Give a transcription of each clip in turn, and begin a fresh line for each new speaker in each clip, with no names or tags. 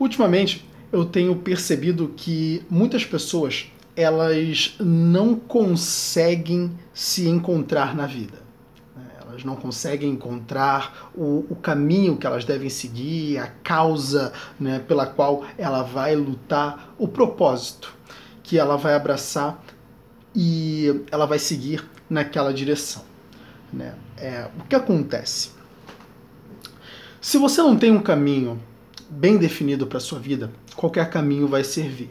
Ultimamente, eu tenho percebido que muitas pessoas elas não conseguem se encontrar na vida. né? Elas não conseguem encontrar o, o caminho que elas devem seguir, a causa né, pela qual ela vai lutar, o propósito que ela vai abraçar e ela vai seguir naquela direção. Né? É, o que acontece? Se você não tem um caminho bem definido para sua vida, qualquer caminho vai servir.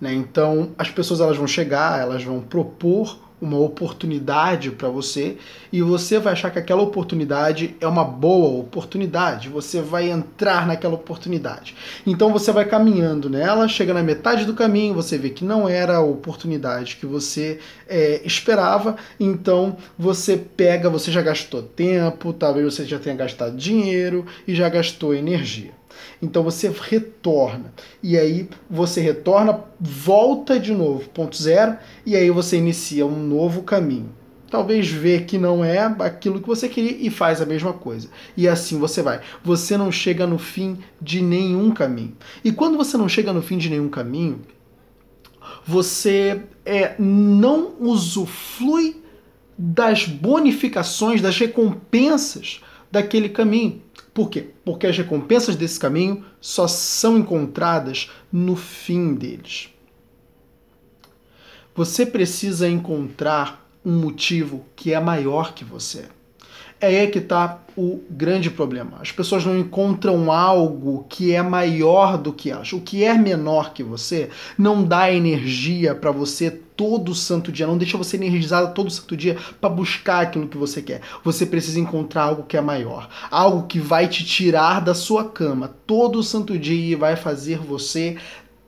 Né? Então, as pessoas elas vão chegar, elas vão propor uma oportunidade para você e você vai achar que aquela oportunidade é uma boa oportunidade, você vai entrar naquela oportunidade. Então você vai caminhando nela, chega na metade do caminho, você vê que não era a oportunidade que você é, esperava, então você pega, você já gastou tempo, talvez você já tenha gastado dinheiro e já gastou energia. Então você retorna. E aí você retorna, volta de novo, ponto zero, e aí você inicia um novo caminho. Talvez vê que não é aquilo que você queria e faz a mesma coisa. E assim você vai. Você não chega no fim de nenhum caminho. E quando você não chega no fim de nenhum caminho, você é, não usufrui das bonificações, das recompensas daquele caminho. Por quê? Porque as recompensas desse caminho só são encontradas no fim deles. Você precisa encontrar um motivo que é maior que você. É aí que está o grande problema. As pessoas não encontram algo que é maior do que elas. O que é menor que você não dá energia para você todo santo dia, não deixa você energizado todo santo dia para buscar aquilo que você quer. Você precisa encontrar algo que é maior, algo que vai te tirar da sua cama todo santo dia e vai fazer você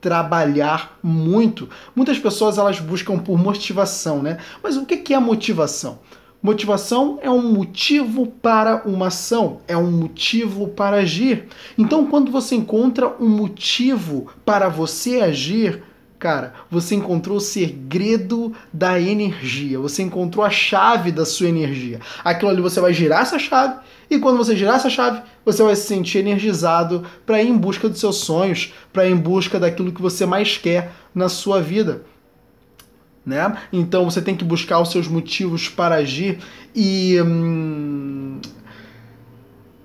trabalhar muito. Muitas pessoas elas buscam por motivação, né? Mas o que é motivação? Motivação é um motivo para uma ação, é um motivo para agir. Então, quando você encontra um motivo para você agir, cara, você encontrou o segredo da energia, você encontrou a chave da sua energia. Aquilo ali você vai girar essa chave e quando você girar essa chave, você vai se sentir energizado para ir em busca dos seus sonhos, para ir em busca daquilo que você mais quer na sua vida né? Então você tem que buscar os seus motivos para agir e hum,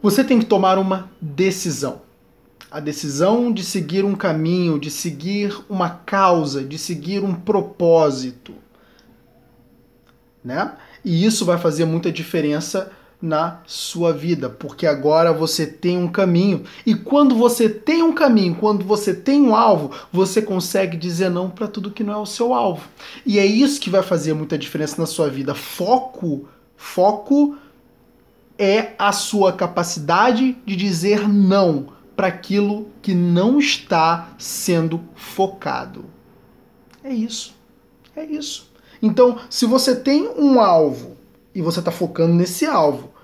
você tem que tomar uma decisão. A decisão de seguir um caminho, de seguir uma causa, de seguir um propósito, né? E isso vai fazer muita diferença na sua vida, porque agora você tem um caminho. E quando você tem um caminho, quando você tem um alvo, você consegue dizer não para tudo que não é o seu alvo. E é isso que vai fazer muita diferença na sua vida. Foco, foco é a sua capacidade de dizer não para aquilo que não está sendo focado. É isso. É isso. Então, se você tem um alvo e você está focando nesse alvo.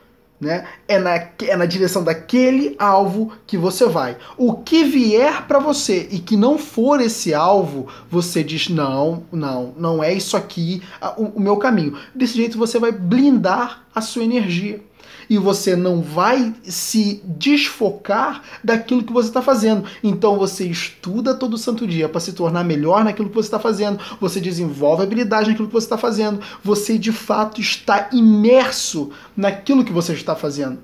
Né? É, na, é na direção daquele alvo que você vai. O que vier para você e que não for esse alvo, você diz: não, não, não é isso aqui o, o meu caminho. Desse jeito você vai blindar a sua energia e você não vai se desfocar daquilo que você está fazendo. Então você estuda todo santo dia para se tornar melhor naquilo que você está fazendo, você desenvolve habilidade naquilo que você está fazendo, você de fato está imerso naquilo que você está fazendo.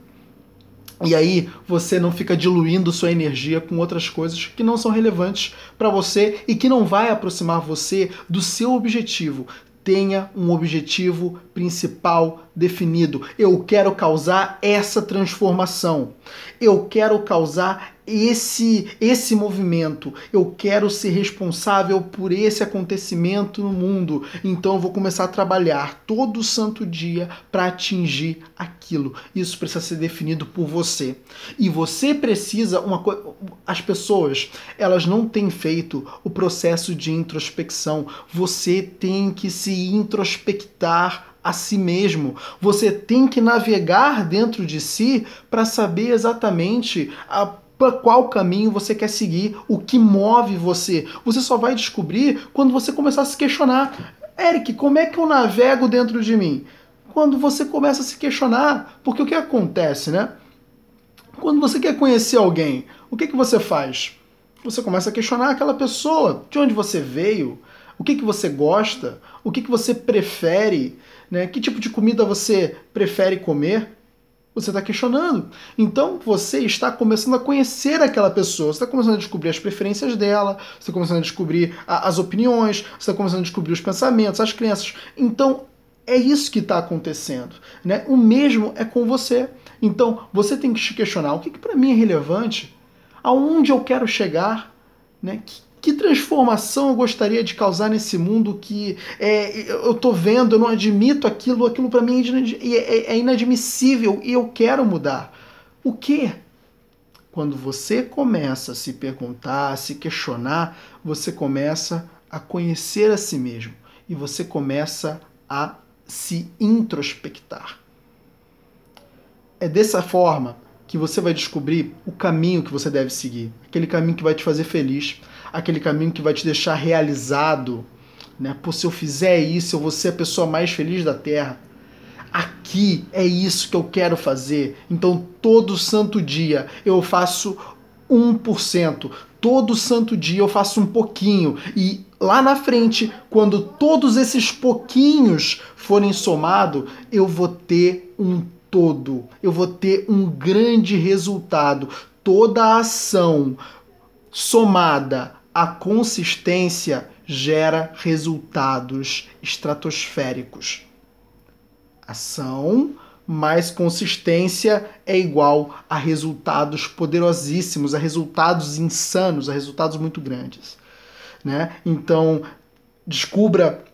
E aí você não fica diluindo sua energia com outras coisas que não são relevantes para você e que não vai aproximar você do seu objetivo tenha um objetivo principal definido. Eu quero causar essa transformação. Eu quero causar esse esse movimento. Eu quero ser responsável por esse acontecimento no mundo. Então eu vou começar a trabalhar todo santo dia para atingir aquilo. Isso precisa ser definido por você. E você precisa uma as pessoas, elas não têm feito o processo de introspecção. Você tem que se introspectar a si mesmo. Você tem que navegar dentro de si para saber exatamente a para qual caminho você quer seguir, o que move você. Você só vai descobrir quando você começar a se questionar. Eric, como é que eu navego dentro de mim? Quando você começa a se questionar, porque o que acontece, né? Quando você quer conhecer alguém, o que, que você faz? Você começa a questionar aquela pessoa, de onde você veio, o que, que você gosta, o que, que você prefere, né? que tipo de comida você prefere comer. Você está questionando. Então você está começando a conhecer aquela pessoa, você está começando a descobrir as preferências dela, você está começando a descobrir a, as opiniões, você está começando a descobrir os pensamentos, as crenças. Então é isso que está acontecendo. Né? O mesmo é com você. Então você tem que se questionar o que, que para mim é relevante, aonde eu quero chegar, né? Que, que transformação eu gostaria de causar nesse mundo que é, eu estou vendo, eu não admito aquilo, aquilo para mim é, é, é inadmissível e eu quero mudar. O que? Quando você começa a se perguntar, a se questionar, você começa a conhecer a si mesmo e você começa a se introspectar. É dessa forma que você vai descobrir o caminho que você deve seguir, aquele caminho que vai te fazer feliz, aquele caminho que vai te deixar realizado. Né? Pô, se eu fizer isso, eu vou ser a pessoa mais feliz da Terra. Aqui é isso que eu quero fazer. Então, todo santo dia eu faço 1%. Todo santo dia eu faço um pouquinho. E lá na frente, quando todos esses pouquinhos forem somados, eu vou ter um todo. Eu vou ter um grande resultado. Toda ação somada à consistência gera resultados estratosféricos. Ação mais consistência é igual a resultados poderosíssimos, a resultados insanos, a resultados muito grandes. Né? Então, descubra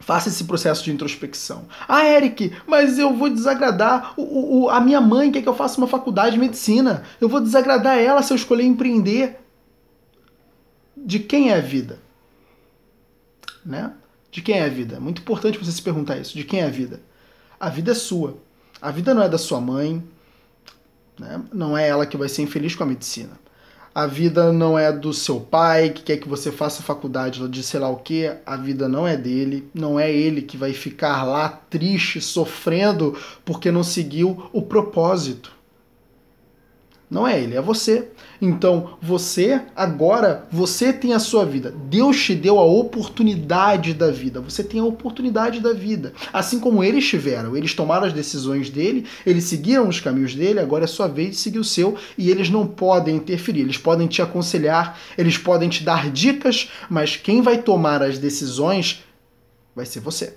Faça esse processo de introspecção. Ah, Eric, mas eu vou desagradar. O, o, a minha mãe quer que eu faça uma faculdade de medicina. Eu vou desagradar ela se eu escolher empreender. De quem é a vida? Né? De quem é a vida? É muito importante você se perguntar isso. De quem é a vida? A vida é sua. A vida não é da sua mãe. Né? Não é ela que vai ser infeliz com a medicina a vida não é do seu pai que quer que você faça faculdade de sei lá o que, a vida não é dele, não é ele que vai ficar lá triste, sofrendo porque não seguiu o propósito. Não é ele, é você. Então, você, agora, você tem a sua vida. Deus te deu a oportunidade da vida. Você tem a oportunidade da vida. Assim como eles tiveram. Eles tomaram as decisões dele, eles seguiram os caminhos dele, agora é sua vez de seguir o seu e eles não podem interferir. Eles podem te aconselhar, eles podem te dar dicas, mas quem vai tomar as decisões vai ser você.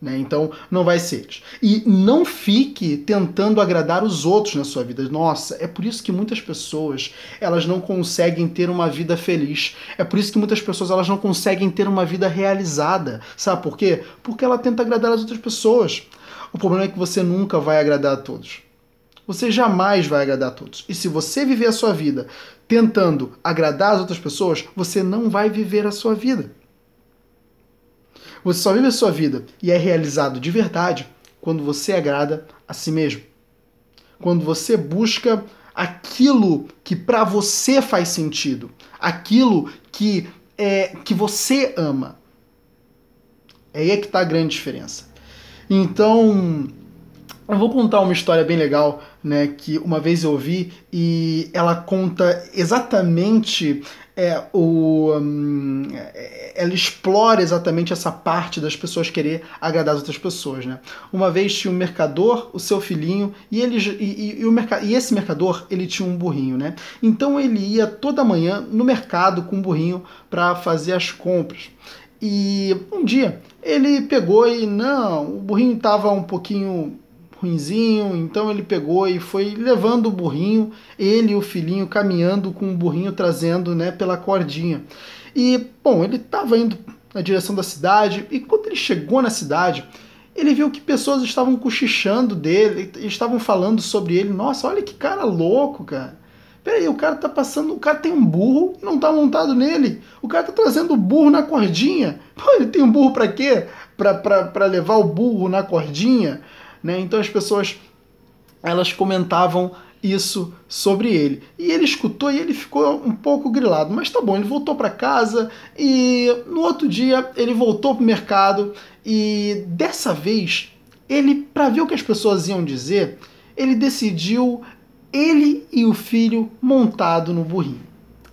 Né? Então não vai ser eles. E não fique tentando agradar os outros na sua vida. Nossa, é por isso que muitas pessoas elas não conseguem ter uma vida feliz. É por isso que muitas pessoas elas não conseguem ter uma vida realizada. Sabe por quê? Porque ela tenta agradar as outras pessoas. O problema é que você nunca vai agradar a todos. Você jamais vai agradar a todos. E se você viver a sua vida tentando agradar as outras pessoas, você não vai viver a sua vida. Você só vive a sua vida e é realizado de verdade quando você agrada a si mesmo. Quando você busca aquilo que para você faz sentido, aquilo que é que você ama. É aí é que está a grande diferença. Então, eu vou contar uma história bem legal, né, que uma vez eu ouvi e ela conta exatamente é, o, um, é, ela explora exatamente essa parte das pessoas querer agradar as outras pessoas. Né? Uma vez tinha um mercador, o seu filhinho, e, ele, e, e, o merc e esse mercador ele tinha um burrinho. Né? Então ele ia toda manhã no mercado com o burrinho para fazer as compras. E um dia ele pegou e não, o burrinho estava um pouquinho ruinzinho, então ele pegou e foi levando o burrinho, ele e o filhinho caminhando com o burrinho trazendo, né, pela cordinha. E, bom, ele estava indo na direção da cidade e quando ele chegou na cidade, ele viu que pessoas estavam cochichando dele, estavam falando sobre ele. Nossa, olha que cara louco, cara. Peraí, o cara tá passando, o cara tem um burro e não tá montado nele. O cara tá trazendo o burro na cordinha. Pô, ele tem um burro para quê? Para levar o burro na cordinha? Né? Então as pessoas elas comentavam isso sobre ele. E ele escutou e ele ficou um pouco grilado. Mas tá bom, ele voltou para casa e no outro dia ele voltou para o mercado e dessa vez ele, para ver o que as pessoas iam dizer, ele decidiu ele e o filho montado no burrinho.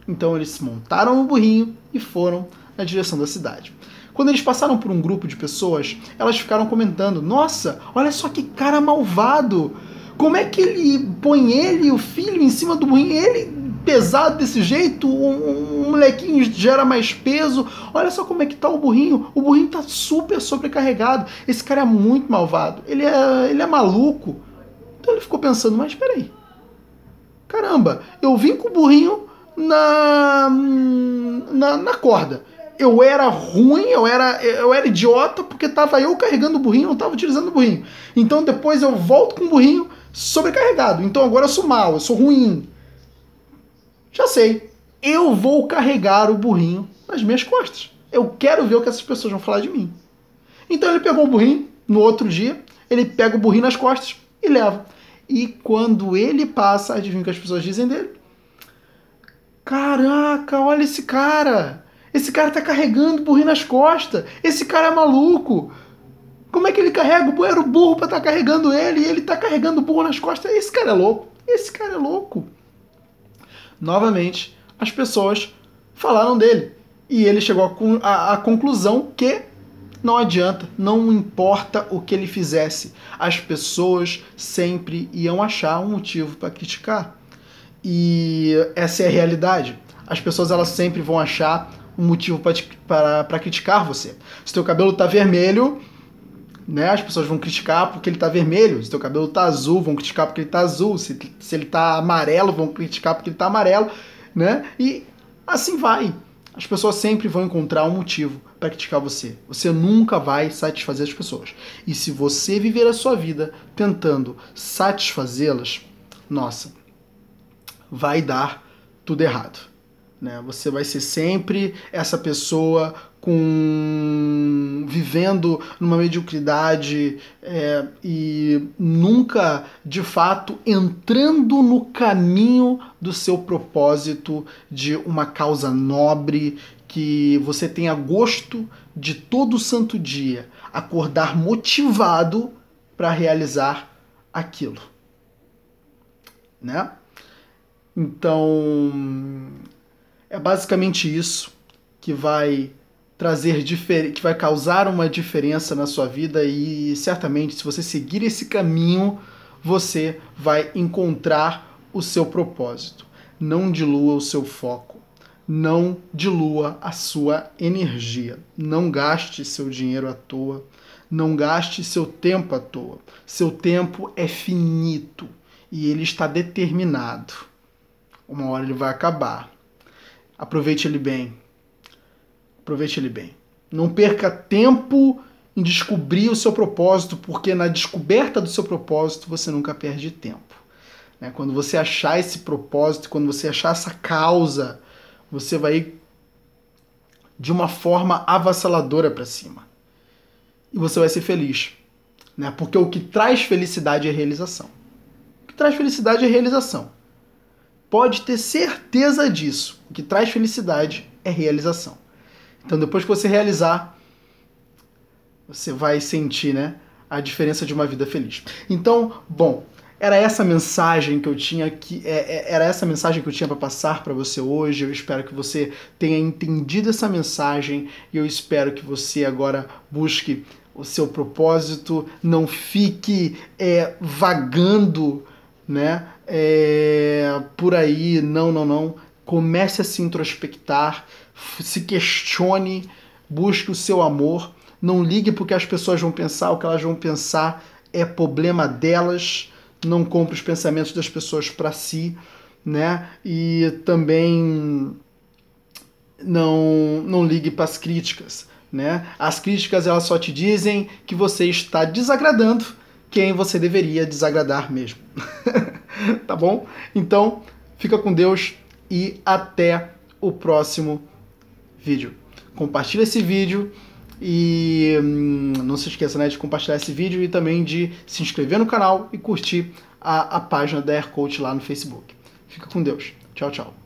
Então eles se montaram no burrinho e foram na direção da cidade. Quando eles passaram por um grupo de pessoas, elas ficaram comentando: Nossa, olha só que cara malvado! Como é que ele põe ele, o filho, em cima do burrinho? Ele pesado desse jeito, um, um, molequinho gera mais peso. Olha só como é que tá o burrinho. O burrinho tá super sobrecarregado. Esse cara é muito malvado. Ele é, ele é maluco. Então ele ficou pensando, mas peraí. Caramba, eu vim com o burrinho na, na, na corda eu era ruim, eu era, eu era idiota porque tava eu carregando o burrinho, não tava utilizando o burrinho. Então depois eu volto com o burrinho sobrecarregado. Então agora eu sou mal, eu sou ruim. Já sei. Eu vou carregar o burrinho nas minhas costas. Eu quero ver o que essas pessoas vão falar de mim. Então ele pegou o burrinho no outro dia, ele pega o burrinho nas costas e leva. E quando ele passa, adivinha o que as pessoas dizem dele? Caraca, olha esse cara! Esse cara tá carregando burrinho nas costas. Esse cara é maluco. Como é que ele carrega? Era o burro pra estar tá carregando ele e ele tá carregando o burro nas costas. Esse cara é louco. Esse cara é louco. Novamente, as pessoas falaram dele. E ele chegou à conclusão que não adianta, não importa o que ele fizesse, as pessoas sempre iam achar um motivo para criticar. E essa é a realidade. As pessoas elas sempre vão achar um motivo para criticar você. Se teu cabelo tá vermelho, né, as pessoas vão criticar porque ele tá vermelho. Se teu cabelo tá azul, vão criticar porque ele tá azul. Se, se ele tá amarelo, vão criticar porque ele tá amarelo, né? E assim vai. As pessoas sempre vão encontrar um motivo para criticar você. Você nunca vai satisfazer as pessoas. E se você viver a sua vida tentando satisfazê-las, nossa, vai dar tudo errado. Né? Você vai ser sempre essa pessoa com vivendo numa mediocridade é, e nunca de fato entrando no caminho do seu propósito de uma causa nobre que você tenha gosto de todo santo dia acordar motivado para realizar aquilo, né? Então é basicamente isso que vai trazer que vai causar uma diferença na sua vida e certamente se você seguir esse caminho, você vai encontrar o seu propósito. Não dilua o seu foco. Não dilua a sua energia. Não gaste seu dinheiro à toa. Não gaste seu tempo à toa. Seu tempo é finito e ele está determinado. Uma hora ele vai acabar. Aproveite ele bem. Aproveite ele bem. Não perca tempo em descobrir o seu propósito, porque na descoberta do seu propósito você nunca perde tempo. Né? Quando você achar esse propósito, quando você achar essa causa, você vai de uma forma avassaladora para cima. E você vai ser feliz. Né? Porque o que traz felicidade é realização. O que traz felicidade é realização pode ter certeza disso. O que traz felicidade é realização. Então, depois que você realizar, você vai sentir, né, a diferença de uma vida feliz. Então, bom, era essa mensagem que eu tinha que é, é, era essa mensagem que eu tinha para passar para você hoje. Eu espero que você tenha entendido essa mensagem e eu espero que você agora busque o seu propósito, não fique é, vagando, né? É, por aí, não, não, não. Comece a se introspectar, se questione, busque o seu amor. Não ligue porque as pessoas vão pensar, o que elas vão pensar é problema delas. Não compre os pensamentos das pessoas para si, né? E também não, não ligue para as críticas, né? As críticas elas só te dizem que você está desagradando quem você deveria desagradar mesmo. tá bom? Então, fica com Deus e até o próximo vídeo. Compartilha esse vídeo e hum, não se esqueça né, de compartilhar esse vídeo e também de se inscrever no canal e curtir a, a página da Air Coach lá no Facebook. Fica com Deus. Tchau, tchau.